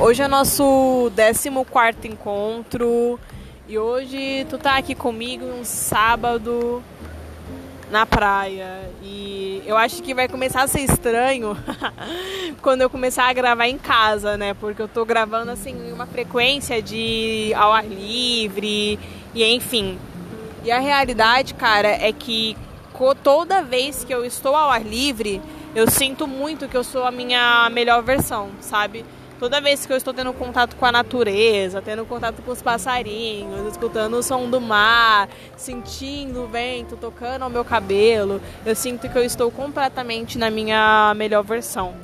Hoje é nosso 14 encontro e hoje tu tá aqui comigo um sábado na praia e eu acho que vai começar a ser estranho quando eu começar a gravar em casa, né? Porque eu tô gravando assim em uma frequência de ao ar livre e enfim. E a realidade, cara, é que toda vez que eu estou ao ar livre, eu sinto muito que eu sou a minha melhor versão, sabe? Toda vez que eu estou tendo contato com a natureza, tendo contato com os passarinhos, escutando o som do mar, sentindo o vento tocando ao meu cabelo, eu sinto que eu estou completamente na minha melhor versão.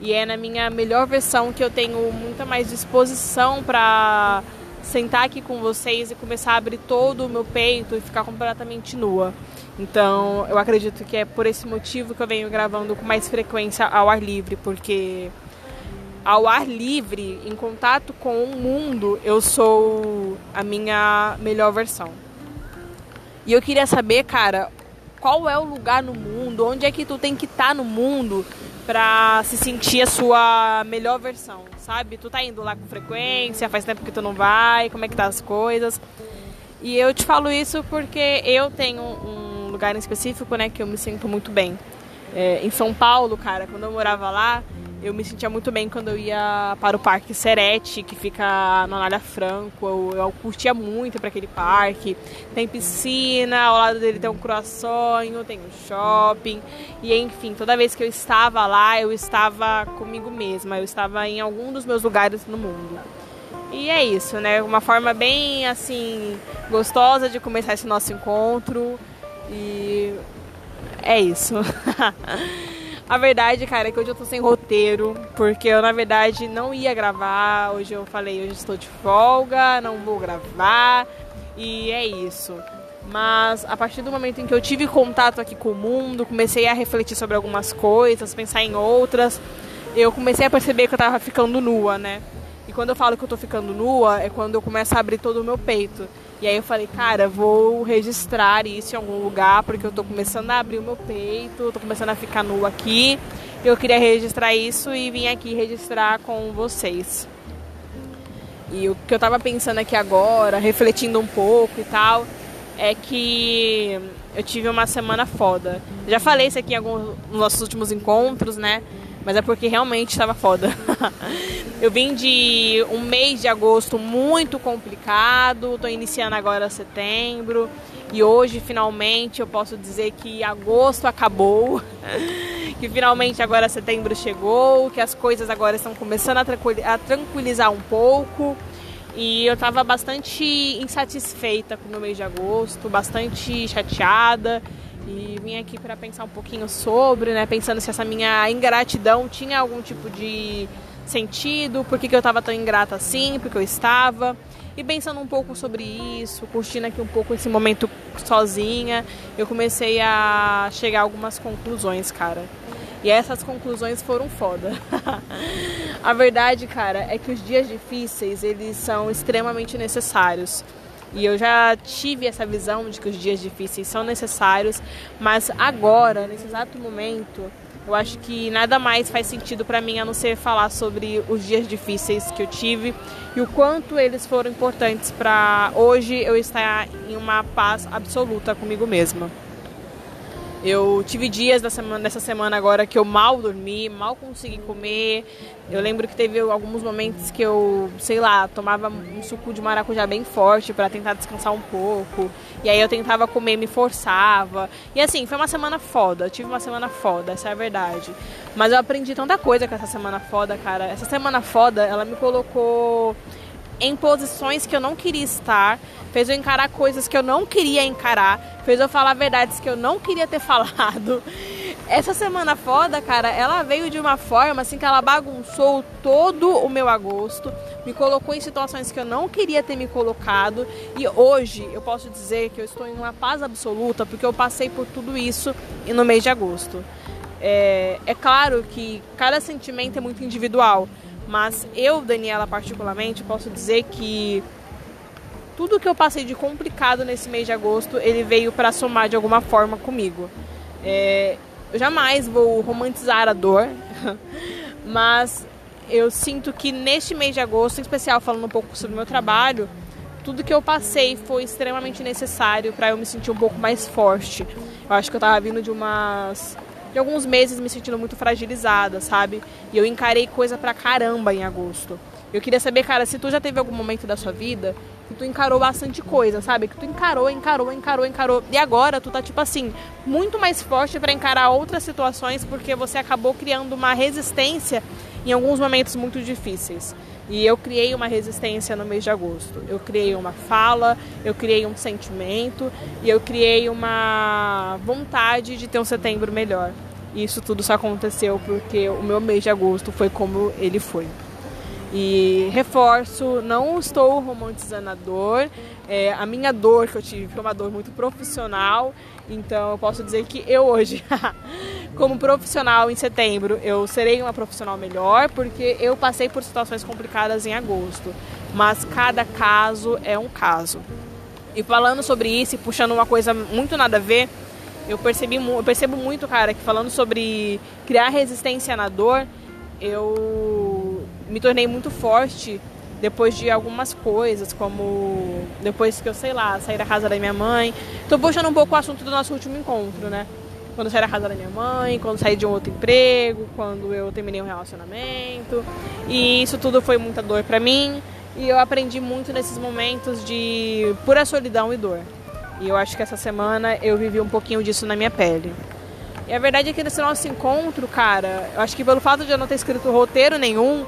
E é na minha melhor versão que eu tenho muita mais disposição para sentar aqui com vocês e começar a abrir todo o meu peito e ficar completamente nua. Então, eu acredito que é por esse motivo que eu venho gravando com mais frequência ao ar livre, porque ao ar livre, em contato com o mundo, eu sou a minha melhor versão. E eu queria saber, cara, qual é o lugar no mundo, onde é que tu tem que estar tá no mundo pra se sentir a sua melhor versão, sabe? Tu tá indo lá com frequência, faz tempo que tu não vai, como é que tá as coisas. E eu te falo isso porque eu tenho um lugar em específico, né, que eu me sinto muito bem. É, em São Paulo, cara, quando eu morava lá, eu me sentia muito bem quando eu ia para o Parque Serete, que fica na Anália Franco. Eu, eu curtia muito para aquele parque. Tem piscina, ao lado dele tem um croissant, tem um shopping. E enfim, toda vez que eu estava lá, eu estava comigo mesma. Eu estava em algum dos meus lugares no mundo. E é isso, né? Uma forma bem assim gostosa de começar esse nosso encontro. E é isso. A verdade, cara, é que hoje eu tô sem roteiro, porque eu, na verdade, não ia gravar. Hoje eu falei, hoje estou de folga, não vou gravar. E é isso. Mas a partir do momento em que eu tive contato aqui com o mundo, comecei a refletir sobre algumas coisas, pensar em outras, eu comecei a perceber que eu tava ficando nua, né? E quando eu falo que eu tô ficando nua, é quando eu começo a abrir todo o meu peito. E aí eu falei, cara, vou registrar isso em algum lugar, porque eu tô começando a abrir o meu peito, tô começando a ficar nua aqui. Eu queria registrar isso e vim aqui registrar com vocês. E o que eu tava pensando aqui agora, refletindo um pouco e tal, é que eu tive uma semana foda. Já falei isso aqui em alguns nos nossos últimos encontros, né? Mas é porque realmente estava foda. eu vim de um mês de agosto muito complicado, estou iniciando agora setembro. E hoje, finalmente, eu posso dizer que agosto acabou, que finalmente agora setembro chegou, que as coisas agora estão começando a tranquilizar um pouco. E eu estava bastante insatisfeita com o meu mês de agosto, bastante chateada. E vim aqui para pensar um pouquinho sobre, né? Pensando se essa minha ingratidão tinha algum tipo de sentido, por que, que eu estava tão ingrata assim, porque eu estava. E pensando um pouco sobre isso, curtindo aqui um pouco esse momento sozinha, eu comecei a chegar a algumas conclusões, cara. E essas conclusões foram foda. a verdade, cara, é que os dias difíceis, eles são extremamente necessários. E eu já tive essa visão de que os dias difíceis são necessários, mas agora, nesse exato momento, eu acho que nada mais faz sentido para mim a não ser falar sobre os dias difíceis que eu tive e o quanto eles foram importantes para hoje eu estar em uma paz absoluta comigo mesma. Eu tive dias dessa semana, dessa semana agora que eu mal dormi, mal consegui comer. Eu lembro que teve alguns momentos que eu, sei lá, tomava um suco de maracujá bem forte para tentar descansar um pouco. E aí eu tentava comer, me forçava. E assim, foi uma semana foda. Eu tive uma semana foda, essa é a verdade. Mas eu aprendi tanta coisa com essa semana foda, cara. Essa semana foda, ela me colocou em posições que eu não queria estar, fez eu encarar coisas que eu não queria encarar, fez eu falar verdades que eu não queria ter falado. Essa semana foda, cara, ela veio de uma forma assim que ela bagunçou todo o meu agosto, me colocou em situações que eu não queria ter me colocado e hoje eu posso dizer que eu estou em uma paz absoluta porque eu passei por tudo isso no mês de agosto. É, é claro que cada sentimento é muito individual, mas eu, Daniela, particularmente, posso dizer que tudo que eu passei de complicado nesse mês de agosto, ele veio para somar de alguma forma comigo. É, eu jamais vou romantizar a dor, mas eu sinto que neste mês de agosto, em especial falando um pouco sobre o meu trabalho, tudo que eu passei foi extremamente necessário para eu me sentir um pouco mais forte. Eu acho que eu tava vindo de umas de alguns meses me sentindo muito fragilizada, sabe? E eu encarei coisa pra caramba em agosto. Eu queria saber, cara, se tu já teve algum momento da sua vida que tu encarou bastante coisa, sabe? Que tu encarou, encarou, encarou, encarou. E agora tu tá, tipo assim, muito mais forte para encarar outras situações porque você acabou criando uma resistência em alguns momentos muito difíceis. E eu criei uma resistência no mês de agosto. Eu criei uma fala, eu criei um sentimento e eu criei uma vontade de ter um setembro melhor. E isso tudo só aconteceu porque o meu mês de agosto foi como ele foi. E reforço, não estou romantizando a dor. É, a minha dor que eu tive foi uma dor muito profissional. Então eu posso dizer que eu hoje, como profissional em setembro, eu serei uma profissional melhor, porque eu passei por situações complicadas em agosto. Mas cada caso é um caso. E falando sobre isso e puxando uma coisa muito nada a ver, eu percebi eu percebo muito, cara, que falando sobre criar resistência na dor, eu me tornei muito forte depois de algumas coisas, como depois que eu, sei lá, saí da casa da minha mãe. Tô puxando um pouco o assunto do nosso último encontro, né? Quando eu saí da casa da minha mãe, quando saí de um outro emprego, quando eu terminei um relacionamento. E isso tudo foi muita dor pra mim. E eu aprendi muito nesses momentos de pura solidão e dor. E eu acho que essa semana eu vivi um pouquinho disso na minha pele. E a verdade é que nesse nosso encontro, cara, eu acho que pelo fato de eu não ter escrito roteiro nenhum,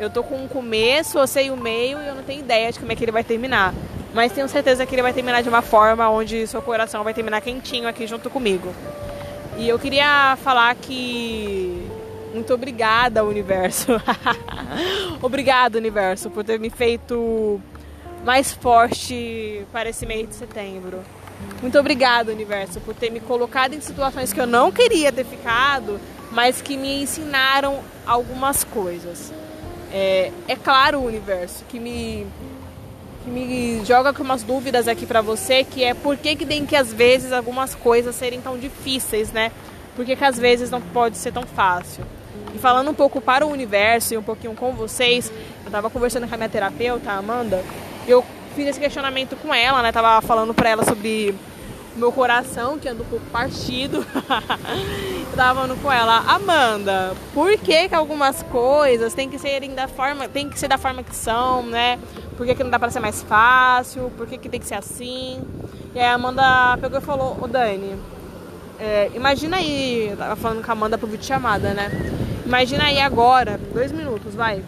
eu tô com um começo, eu sei o meio e eu não tenho ideia de como é que ele vai terminar. Mas tenho certeza que ele vai terminar de uma forma onde seu coração vai terminar quentinho aqui junto comigo. E eu queria falar que muito obrigada, universo. Obrigado, universo, por ter me feito mais forte para esse mês de setembro. Muito obrigada, universo, por ter me colocado em situações que eu não queria ter ficado, mas que me ensinaram algumas coisas. É, é claro, universo, que me, me joga com umas dúvidas aqui para você, que é por que, que tem que às vezes algumas coisas serem tão difíceis, né? Por que, que às vezes não pode ser tão fácil? E falando um pouco para o universo e um pouquinho com vocês, eu estava conversando com a minha terapeuta, Amanda, e eu fiz esse questionamento com ela, né? Tava falando pra ela sobre meu coração, que anda um pouco partido. tava falando com ela, Amanda, por que, que algumas coisas tem que serem da forma, tem que ser da forma que são, né? Por que, que não dá pra ser mais fácil? Por que, que tem que ser assim? E aí a Amanda pegou e falou, ô Dani, é, imagina aí, tava falando com a Amanda pro vídeo chamada, né? Imagina aí agora, dois minutos, vai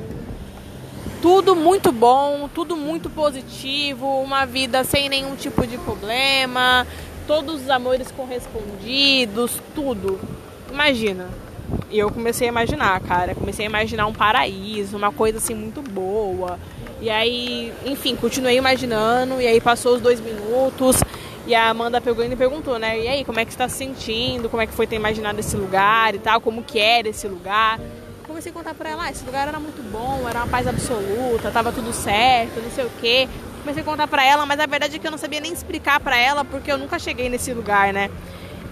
tudo muito bom, tudo muito positivo, uma vida sem nenhum tipo de problema, todos os amores correspondidos, tudo. Imagina. E eu comecei a imaginar, cara. Comecei a imaginar um paraíso, uma coisa assim muito boa. E aí, enfim, continuei imaginando. E aí passou os dois minutos. E a Amanda pegou e perguntou, né? E aí, como é que você tá se sentindo? Como é que foi ter imaginado esse lugar e tal? Como que era esse lugar? comecei a contar pra ela, ah, esse lugar era muito bom, era uma paz absoluta, tava tudo certo, não sei o quê. Comecei a contar pra ela, mas a verdade é que eu não sabia nem explicar pra ela, porque eu nunca cheguei nesse lugar, né?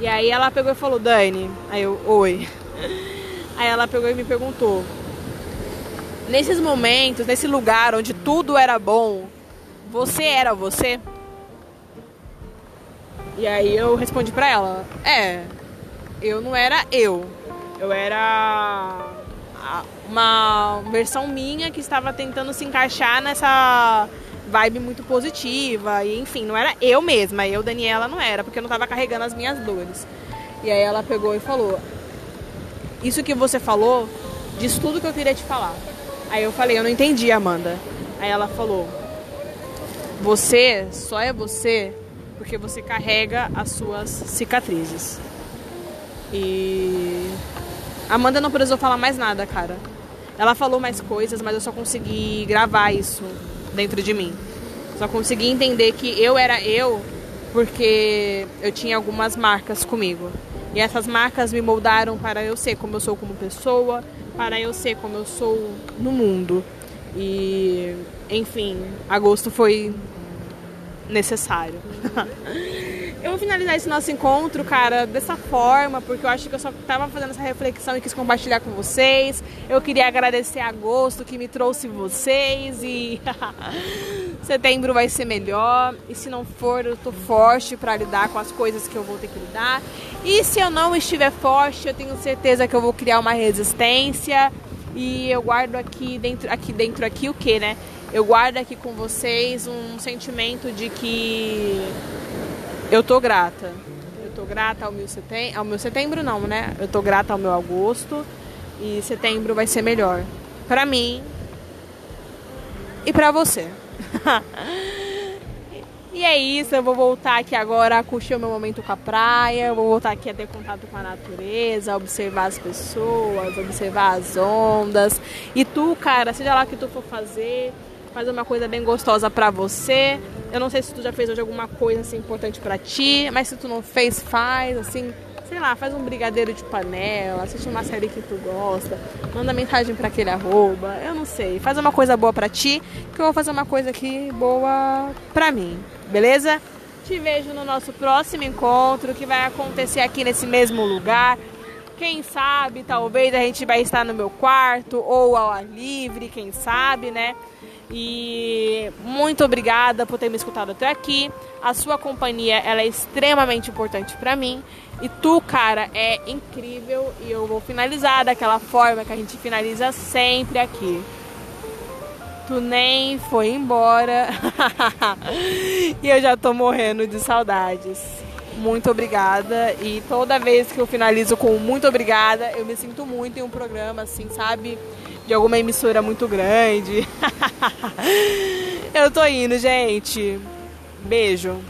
E aí ela pegou e falou, Dani, aí eu, oi. Aí ela pegou e me perguntou, nesses momentos, nesse lugar onde tudo era bom, você era você? E aí eu respondi pra ela, é, eu não era eu, eu era uma versão minha que estava tentando se encaixar nessa vibe muito positiva. E enfim, não era eu mesma, eu, Daniela, não era, porque eu não estava carregando as minhas dores. E aí ela pegou e falou: Isso que você falou diz tudo que eu queria te falar. Aí eu falei: Eu não entendi, Amanda. Aí ela falou: Você só é você porque você carrega as suas cicatrizes. E Amanda não precisou falar mais nada, cara. Ela falou mais coisas, mas eu só consegui gravar isso dentro de mim. Só consegui entender que eu era eu porque eu tinha algumas marcas comigo. E essas marcas me moldaram para eu ser como eu sou como pessoa, para eu ser como eu sou no mundo. E, enfim, agosto foi necessário. Eu vou finalizar esse nosso encontro, cara, dessa forma, porque eu acho que eu só tava fazendo essa reflexão e quis compartilhar com vocês. Eu queria agradecer a Agosto que me trouxe vocês e setembro vai ser melhor. E se não for, eu tô forte para lidar com as coisas que eu vou ter que lidar. E se eu não estiver forte, eu tenho certeza que eu vou criar uma resistência. E eu guardo aqui dentro, aqui dentro aqui o que, né? Eu guardo aqui com vocês um sentimento de que eu tô grata. Eu tô grata ao meu setembro, ao meu setembro não, né? Eu tô grata ao meu agosto e setembro vai ser melhor para mim e para você. e é isso, eu vou voltar aqui agora a curtir o meu momento com a praia, eu vou voltar aqui a ter contato com a natureza, observar as pessoas, observar as ondas. E tu, cara, seja lá o que tu for fazer, fazer uma coisa bem gostosa para você. Eu não sei se tu já fez hoje alguma coisa assim importante para ti, mas se tu não fez, faz assim, sei lá, faz um brigadeiro de panela, assiste uma série que tu gosta, manda mensagem para aquele arroba, eu não sei, faz uma coisa boa para ti, que eu vou fazer uma coisa aqui boa para mim, beleza? Te vejo no nosso próximo encontro que vai acontecer aqui nesse mesmo lugar. Quem sabe, talvez a gente vai estar no meu quarto ou ao ar livre, quem sabe, né? E muito obrigada por ter me escutado até aqui. A sua companhia ela é extremamente importante para mim. E tu, cara, é incrível. E eu vou finalizar daquela forma que a gente finaliza sempre aqui. Tu nem foi embora. e eu já tô morrendo de saudades. Muito obrigada. E toda vez que eu finalizo com muito obrigada, eu me sinto muito em um programa, assim, sabe? De alguma emissora muito grande. Eu tô indo, gente. Beijo.